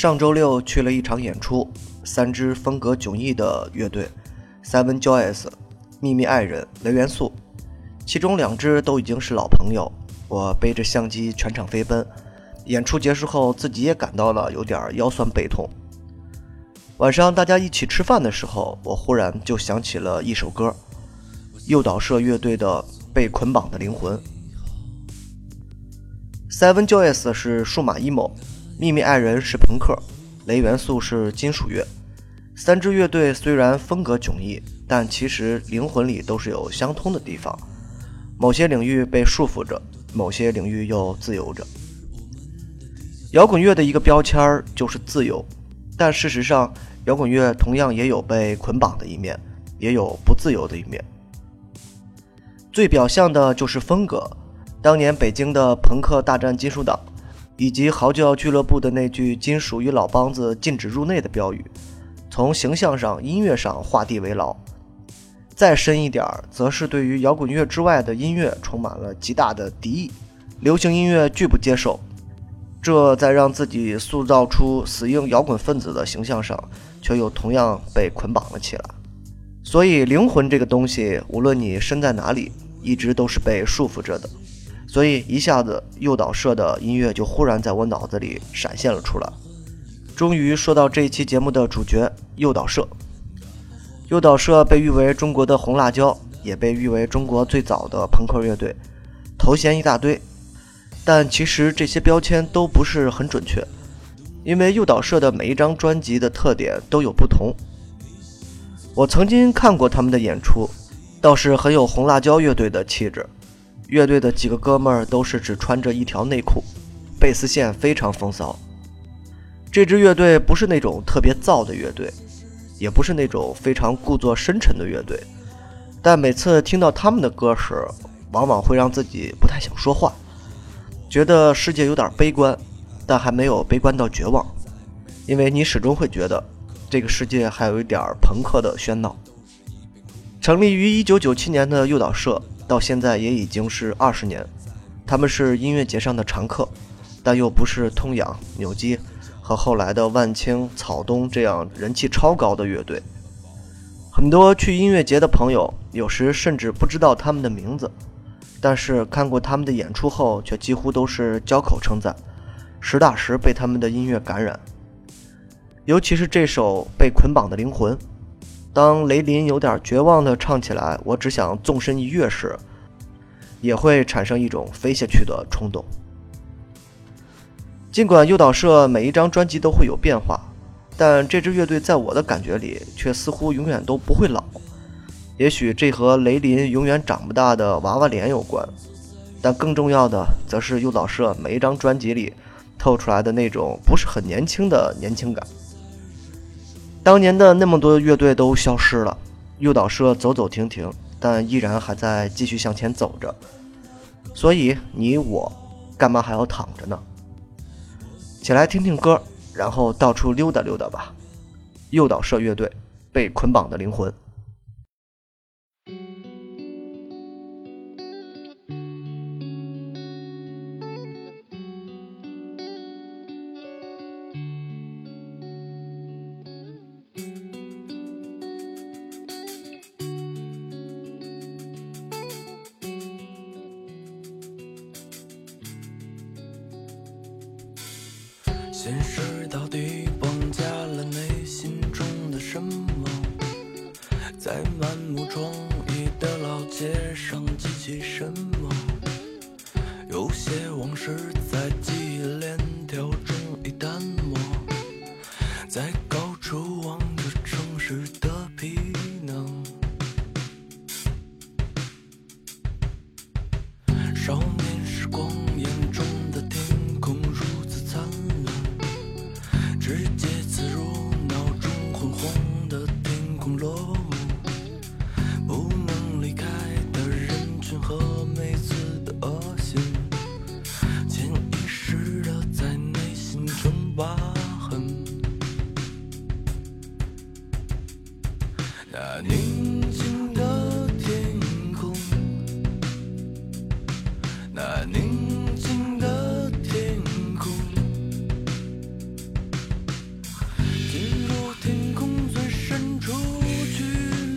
上周六去了一场演出，三支风格迥异的乐队：Seven Joys、秘密爱人、雷元素。其中两支都已经是老朋友。我背着相机全场飞奔，演出结束后自己也感到了有点腰酸背痛。晚上大家一起吃饭的时候，我忽然就想起了一首歌，诱导社乐队的《被捆绑的灵魂》。Seven Joys 是数码 emo。秘密爱人是朋克，雷元素是金属乐。三支乐队虽然风格迥异，但其实灵魂里都是有相通的地方。某些领域被束缚着，某些领域又自由着。摇滚乐的一个标签儿就是自由，但事实上，摇滚乐同样也有被捆绑的一面，也有不自由的一面。最表象的就是风格。当年北京的朋克大战金属党。以及嚎叫俱乐部的那句“金属与老梆子禁止入内”的标语，从形象上、音乐上画地为牢。再深一点儿，则是对于摇滚乐之外的音乐充满了极大的敌意，流行音乐拒不接受。这在让自己塑造出死硬摇滚分子的形象上，却又同样被捆绑了起来。所以，灵魂这个东西，无论你身在哪里，一直都是被束缚着的。所以一下子，诱导社的音乐就忽然在我脑子里闪现了出来。终于说到这一期节目的主角——诱导社。诱导社被誉为中国的红辣椒，也被誉为中国最早的朋克乐队，头衔一大堆。但其实这些标签都不是很准确，因为诱导社的每一张专辑的特点都有不同。我曾经看过他们的演出，倒是很有红辣椒乐队的气质。乐队的几个哥们儿都是只穿着一条内裤，贝斯线非常风骚。这支乐队不是那种特别燥的乐队，也不是那种非常故作深沉的乐队，但每次听到他们的歌时，往往会让自己不太想说话，觉得世界有点悲观，但还没有悲观到绝望，因为你始终会觉得这个世界还有一点朋克的喧闹。成立于1997年的诱导社。到现在也已经是二十年，他们是音乐节上的常客，但又不是通仰、扭机和后来的万青、草东这样人气超高的乐队。很多去音乐节的朋友，有时甚至不知道他们的名字，但是看过他们的演出后，却几乎都是交口称赞，实打实被他们的音乐感染。尤其是这首《被捆绑的灵魂》。当雷林有点绝望地唱起来“我只想纵身一跃”时，也会产生一种飞下去的冲动。尽管诱导社每一张专辑都会有变化，但这支乐队在我的感觉里却似乎永远都不会老。也许这和雷林永远长不大的娃娃脸有关，但更重要的则是诱导社每一张专辑里透出来的那种不是很年轻的年轻感。当年的那么多乐队都消失了，诱导社走走停停，但依然还在继续向前走着。所以你我，干嘛还要躺着呢？起来听听歌，然后到处溜达溜达吧。诱导社乐队，被捆绑的灵魂。现实到底绑架了内心中的什么？在满目疮痍的老街上记起什么？有些往事划痕那宁静的天空那宁静的天空进入天空最深处去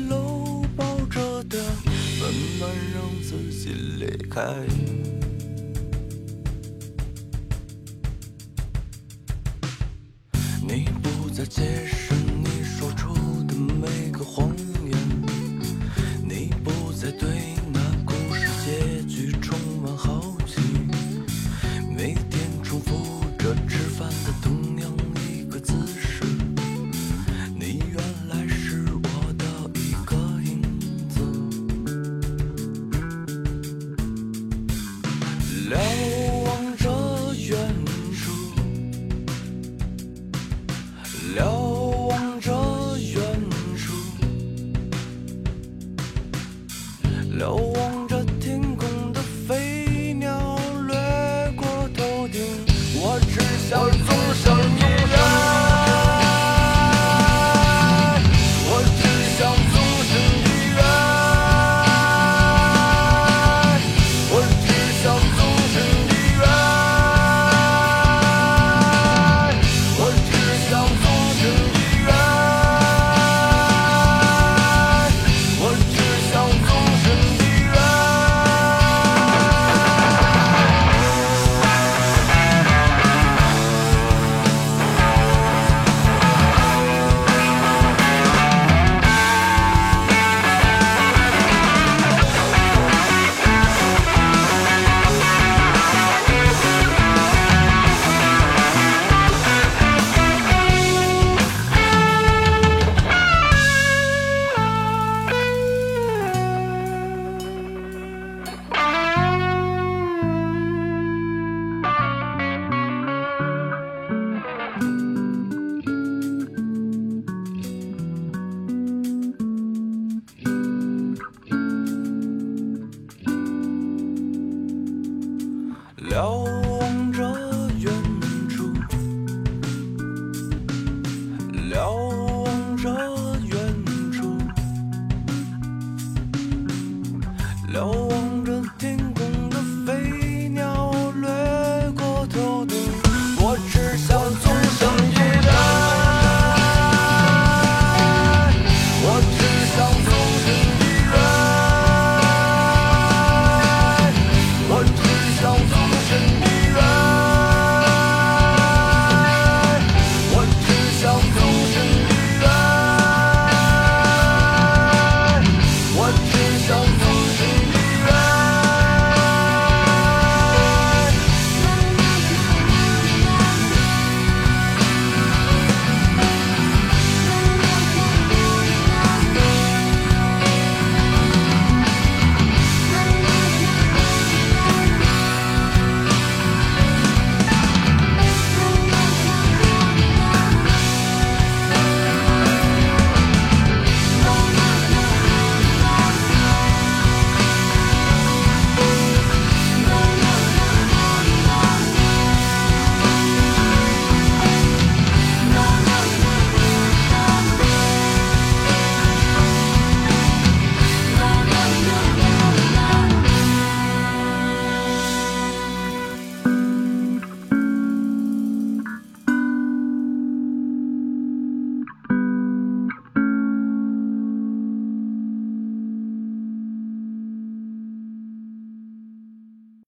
搂抱着的温暖让自己离开。在街上。瞭望